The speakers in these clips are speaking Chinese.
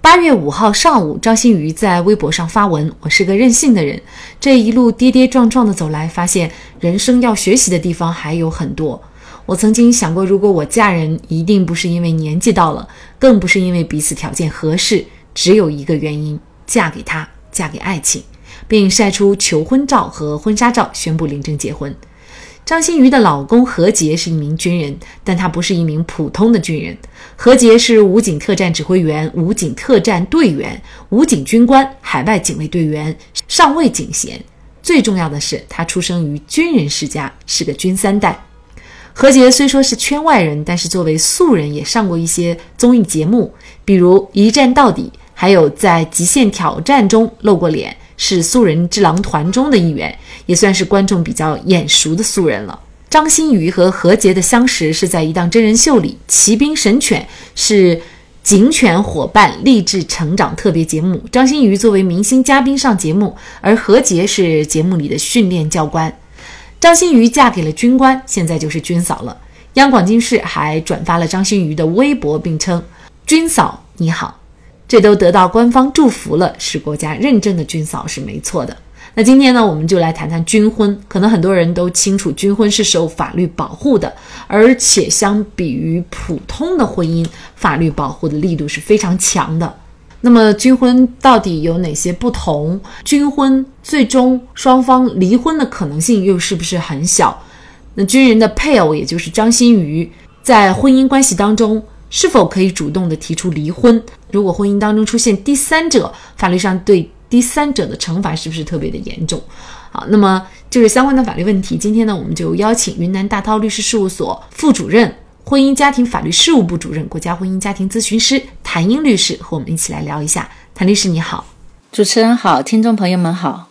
八月五号上午，张馨予在微博上发文：“我是个任性的人，这一路跌跌撞撞的走来，发现人生要学习的地方还有很多。我曾经想过，如果我嫁人，一定不是因为年纪到了，更不是因为彼此条件合适，只有一个原因：嫁给他，嫁给爱情，并晒出求婚照和婚纱照，宣布领证结婚。”张馨予的老公何洁是一名军人，但他不是一名普通的军人。何洁是武警特战指挥员、武警特战队员、武警军官、海外警卫队员、上尉警衔。最重要的是，他出生于军人世家，是个军三代。何洁虽说是圈外人，但是作为素人也上过一些综艺节目，比如《一战到底》，还有在《极限挑战》中露过脸。是素人之狼团中的一员，也算是观众比较眼熟的素人了。张馨予和何洁的相识是在一档真人秀里，《骑兵神犬》是警犬伙伴励志成长特别节目。张馨予作为明星嘉宾上节目，而何洁是节目里的训练教官。张馨予嫁给了军官，现在就是军嫂了。央广经视还转发了张馨予的微博，并称：“军嫂你好。”这都得到官方祝福了，是国家认证的军嫂是没错的。那今天呢，我们就来谈谈军婚。可能很多人都清楚，军婚是受法律保护的，而且相比于普通的婚姻，法律保护的力度是非常强的。那么，军婚到底有哪些不同？军婚最终双方离婚的可能性又是不是很小？那军人的配偶，也就是张馨予，在婚姻关系当中。是否可以主动的提出离婚？如果婚姻当中出现第三者，法律上对第三者的惩罚是不是特别的严重？好，那么就是相关的法律问题。今天呢，我们就邀请云南大韬律师事务所副主任、婚姻家庭法律事务部主任、国家婚姻家庭咨询师谭英律师和我们一起来聊一下。谭律师你好，主持人好，听众朋友们好，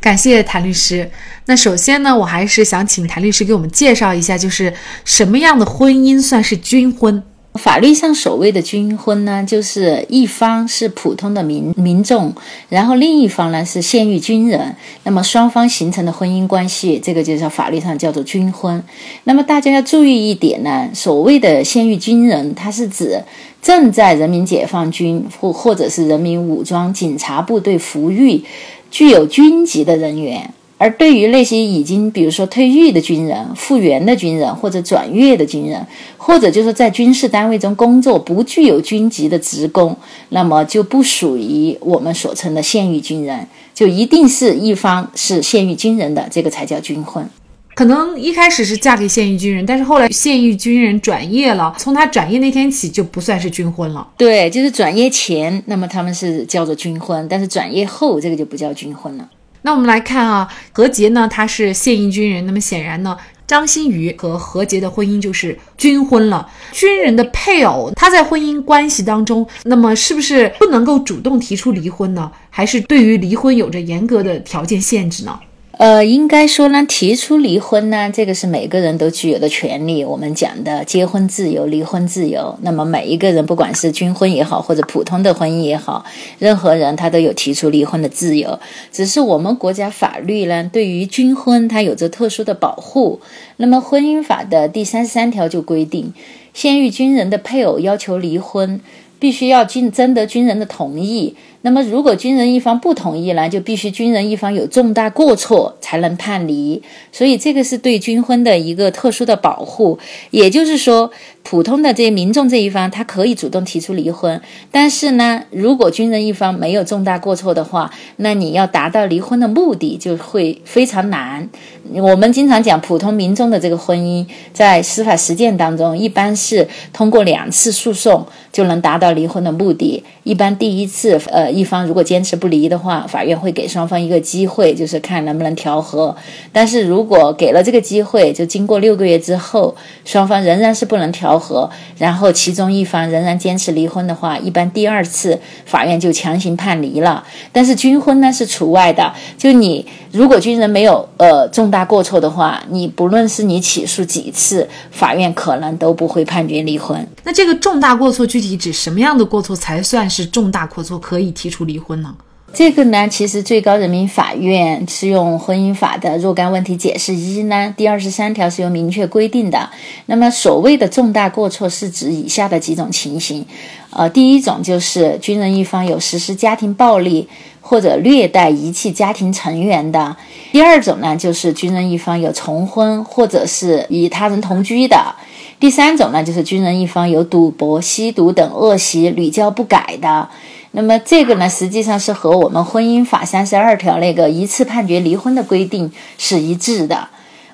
感谢谭律师。那首先呢，我还是想请谭律师给我们介绍一下，就是什么样的婚姻算是军婚？法律上所谓的军婚呢，就是一方是普通的民民众，然后另一方呢是现役军人，那么双方形成的婚姻关系，这个就叫法律上叫做军婚。那么大家要注意一点呢，所谓的现役军人，它是指正在人民解放军或或者是人民武装警察部队服役、具有军籍的人员。而对于那些已经，比如说退役的军人、复员的军人，或者转业的军人，或者就是在军事单位中工作不具有军籍的职工，那么就不属于我们所称的现役军人，就一定是一方是现役军人的，这个才叫军婚。可能一开始是嫁给现役军人，但是后来现役军人转业了，从他转业那天起就不算是军婚了。对，就是转业前，那么他们是叫做军婚，但是转业后这个就不叫军婚了。那我们来看啊，何洁呢，他是现役军人，那么显然呢，张馨予和何洁的婚姻就是军婚了。军人的配偶，他在婚姻关系当中，那么是不是不能够主动提出离婚呢？还是对于离婚有着严格的条件限制呢？呃，应该说呢，提出离婚呢，这个是每个人都具有的权利。我们讲的结婚自由、离婚自由，那么每一个人，不管是军婚也好，或者普通的婚姻也好，任何人他都有提出离婚的自由。只是我们国家法律呢，对于军婚它有着特殊的保护。那么婚姻法的第三十三条就规定，现役军人的配偶要求离婚，必须要经征得军人的同意。那么，如果军人一方不同意呢，就必须军人一方有重大过错才能判离。所以，这个是对军婚的一个特殊的保护。也就是说，普通的这些民众这一方，他可以主动提出离婚。但是呢，如果军人一方没有重大过错的话，那你要达到离婚的目的就会非常难。我们经常讲，普通民众的这个婚姻，在司法实践当中，一般是通过两次诉讼就能达到离婚的目的。一般第一次，呃。一方如果坚持不离的话，法院会给双方一个机会，就是看能不能调和。但是如果给了这个机会，就经过六个月之后，双方仍然是不能调和，然后其中一方仍然坚持离婚的话，一般第二次法院就强行判离了。但是军婚呢是除外的，就你如果军人没有呃重大过错的话，你不论是你起诉几次，法院可能都不会判决离婚。那这个重大过错具体指什么样的过错才算是重大过错，可以提提出离婚呢？这个呢，其实最高人民法院适用婚姻法的若干问题解释一呢，第二十三条是有明确规定的。那么所谓的重大过错是指以下的几种情形，呃，第一种就是军人一方有实施家庭暴力或者虐待遗弃家庭成员的；第二种呢，就是军人一方有重婚或者是与他人同居的；第三种呢，就是军人一方有赌博、吸毒等恶习屡教不改的。那么这个呢，实际上是和我们婚姻法三十二条那个一次判决离婚的规定是一致的。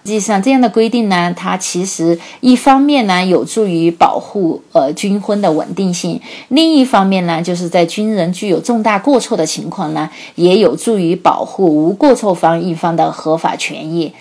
实际上，这样的规定呢，它其实一方面呢有助于保护呃军婚的稳定性，另一方面呢，就是在军人具有重大过错的情况呢，也有助于保护无过错方一方的合法权益。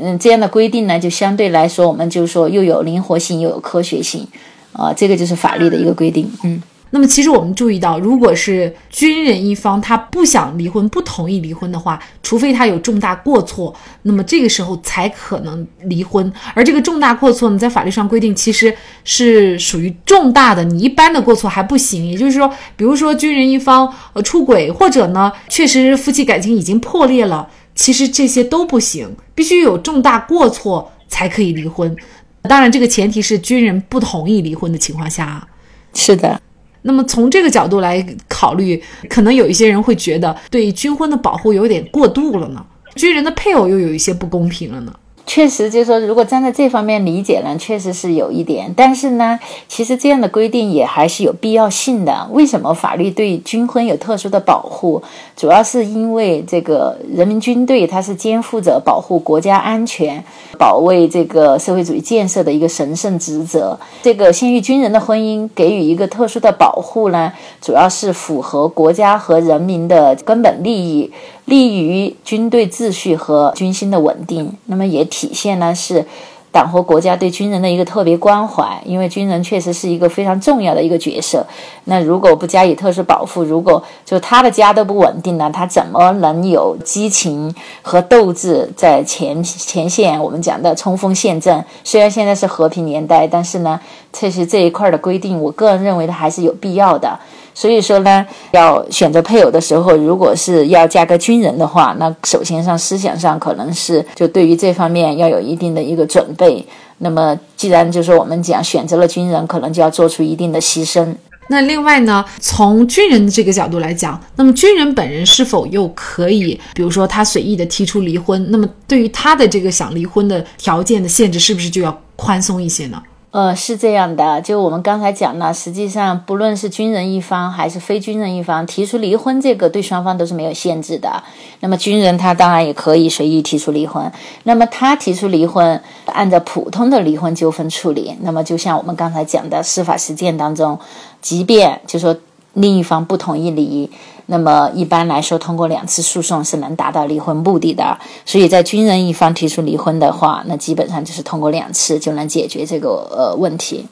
嗯，这样的规定呢，就相对来说，我们就是说又有灵活性又有科学性，啊，这个就是法律的一个规定，嗯。那么，其实我们注意到，如果是军人一方他不想离婚、不同意离婚的话，除非他有重大过错，那么这个时候才可能离婚。而这个重大过错呢，在法律上规定其实是属于重大的，你一般的过错还不行。也就是说，比如说军人一方呃出轨，或者呢确实夫妻感情已经破裂了，其实这些都不行，必须有重大过错才可以离婚。当然，这个前提是军人不同意离婚的情况下啊。是的。那么从这个角度来考虑，可能有一些人会觉得对军婚的保护有点过度了呢，军人的配偶又有一些不公平了呢。确实，就是说，如果站在这方面理解呢，确实是有一点。但是呢，其实这样的规定也还是有必要性的。为什么法律对军婚有特殊的保护？主要是因为这个人民军队它是肩负着保护国家安全、保卫这个社会主义建设的一个神圣职责。这个现役军人的婚姻给予一个特殊的保护呢，主要是符合国家和人民的根本利益。利于军队秩序和军心的稳定，那么也体现呢是党和国家对军人的一个特别关怀，因为军人确实是一个非常重要的一个角色。那如果不加以特殊保护，如果就他的家都不稳定呢，他怎么能有激情和斗志在前前线？我们讲的冲锋陷阵。虽然现在是和平年代，但是呢，确实这一块的规定，我个人认为它还是有必要的。所以说呢，要选择配偶的时候，如果是要嫁个军人的话，那首先上思想上可能是就对于这方面要有一定的一个准备。那么既然就是我们讲选择了军人，可能就要做出一定的牺牲。那另外呢，从军人的这个角度来讲，那么军人本人是否又可以，比如说他随意的提出离婚，那么对于他的这个想离婚的条件的限制，是不是就要宽松一些呢？呃，是这样的，就我们刚才讲了，实际上不论是军人一方还是非军人一方提出离婚，这个对双方都是没有限制的。那么军人他当然也可以随意提出离婚。那么他提出离婚，按照普通的离婚纠纷处理。那么就像我们刚才讲的司法实践当中，即便就说另一方不同意离。那么一般来说，通过两次诉讼是能达到离婚目的的。所以在军人一方提出离婚的话，那基本上就是通过两次就能解决这个呃问题。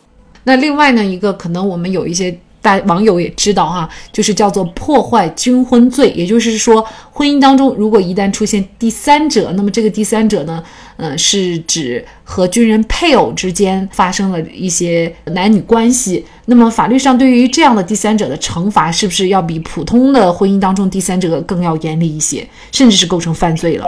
那另外呢，一个可能我们有一些。大网友也知道哈，就是叫做破坏军婚罪，也就是说，婚姻当中如果一旦出现第三者，那么这个第三者呢，嗯，是指和军人配偶之间发生了一些男女关系，那么法律上对于这样的第三者的惩罚，是不是要比普通的婚姻当中第三者更要严厉一些，甚至是构成犯罪了？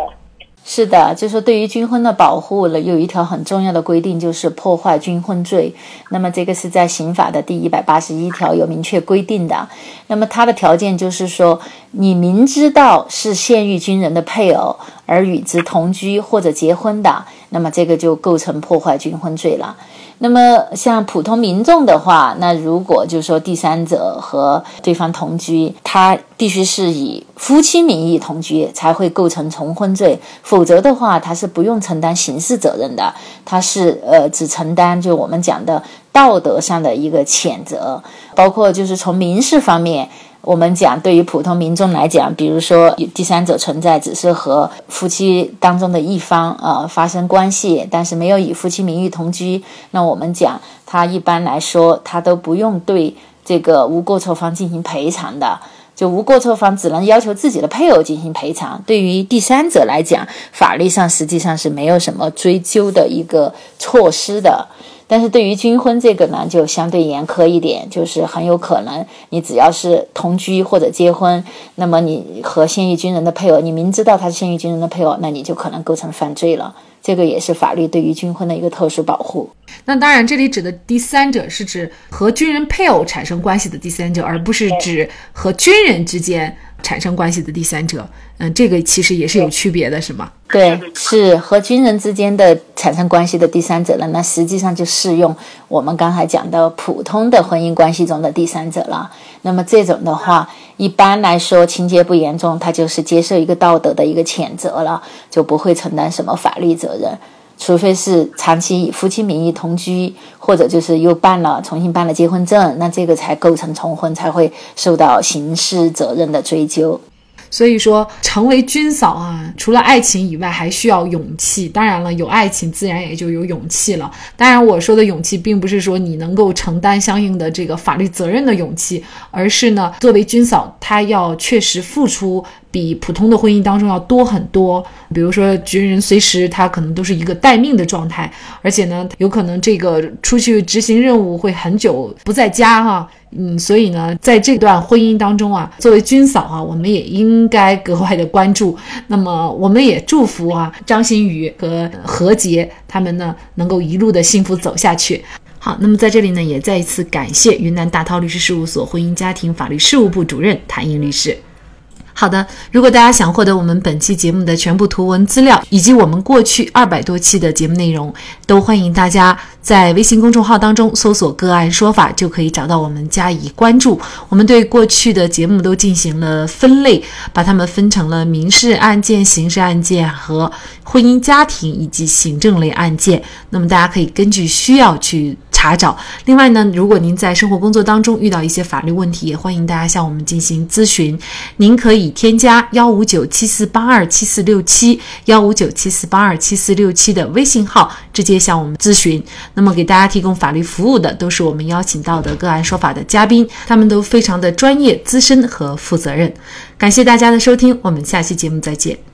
是的，就是对于军婚的保护了，有一条很重要的规定，就是破坏军婚罪。那么这个是在刑法的第一百八十一条有明确规定的。那么它的条件就是说，你明知道是现役军人的配偶而与之同居或者结婚的，那么这个就构成破坏军婚罪了。那么像普通民众的话，那如果就是说第三者和对方同居，他必须是以夫妻名义同居才会构成重婚罪，否则的话他是不用承担刑事责任的，他是呃只承担就我们讲的道德上的一个谴责，包括就是从民事方面，我们讲，对于普通民众来讲，比如说第三者存在，只是和夫妻当中的一方呃发生关系，但是没有以夫妻名义同居，那我们讲，他一般来说他都不用对这个无过错方进行赔偿的，就无过错方只能要求自己的配偶进行赔偿。对于第三者来讲，法律上实际上是没有什么追究的一个措施的。但是对于军婚这个呢，就相对严苛一点，就是很有可能你只要是同居或者结婚，那么你和现役军人的配偶，你明知道他是现役军人的配偶，那你就可能构成犯罪了。这个也是法律对于军婚的一个特殊保护。那当然，这里指的第三者是指和军人配偶产生关系的第三者，而不是指和军人之间。产生关系的第三者，嗯，这个其实也是有区别的，是吗？对，是和军人之间的产生关系的第三者了。那实际上就适用我们刚才讲的普通的婚姻关系中的第三者了。那么这种的话，一般来说情节不严重，他就是接受一个道德的一个谴责了，就不会承担什么法律责人。除非是长期以夫妻名义同居，或者就是又办了重新办了结婚证，那这个才构成重婚，才会受到刑事责任的追究。所以说，成为军嫂啊，除了爱情以外，还需要勇气。当然了，有爱情，自然也就有勇气了。当然，我说的勇气，并不是说你能够承担相应的这个法律责任的勇气，而是呢，作为军嫂，她要确实付出。比普通的婚姻当中要多很多。比如说，军人随时他可能都是一个待命的状态，而且呢，有可能这个出去执行任务会很久不在家哈。嗯，所以呢，在这段婚姻当中啊，作为军嫂啊，我们也应该格外的关注。那么，我们也祝福啊，张馨予和何洁他们呢，能够一路的幸福走下去。好，那么在这里呢，也再一次感谢云南大韬律师事务所婚姻家庭法律事务部主任谭英律师。好的，如果大家想获得我们本期节目的全部图文资料，以及我们过去二百多期的节目内容，都欢迎大家在微信公众号当中搜索“个案说法”，就可以找到我们加以关注。我们对过去的节目都进行了分类，把它们分成了民事案件、刑事案件和婚姻家庭以及行政类案件。那么大家可以根据需要去。查找。另外呢，如果您在生活工作当中遇到一些法律问题，也欢迎大家向我们进行咨询。您可以添加幺五九七四八二七四六七幺五九七四八二七四六七的微信号，直接向我们咨询。那么给大家提供法律服务的都是我们邀请到的个案说法的嘉宾，他们都非常的专业、资深和负责任。感谢大家的收听，我们下期节目再见。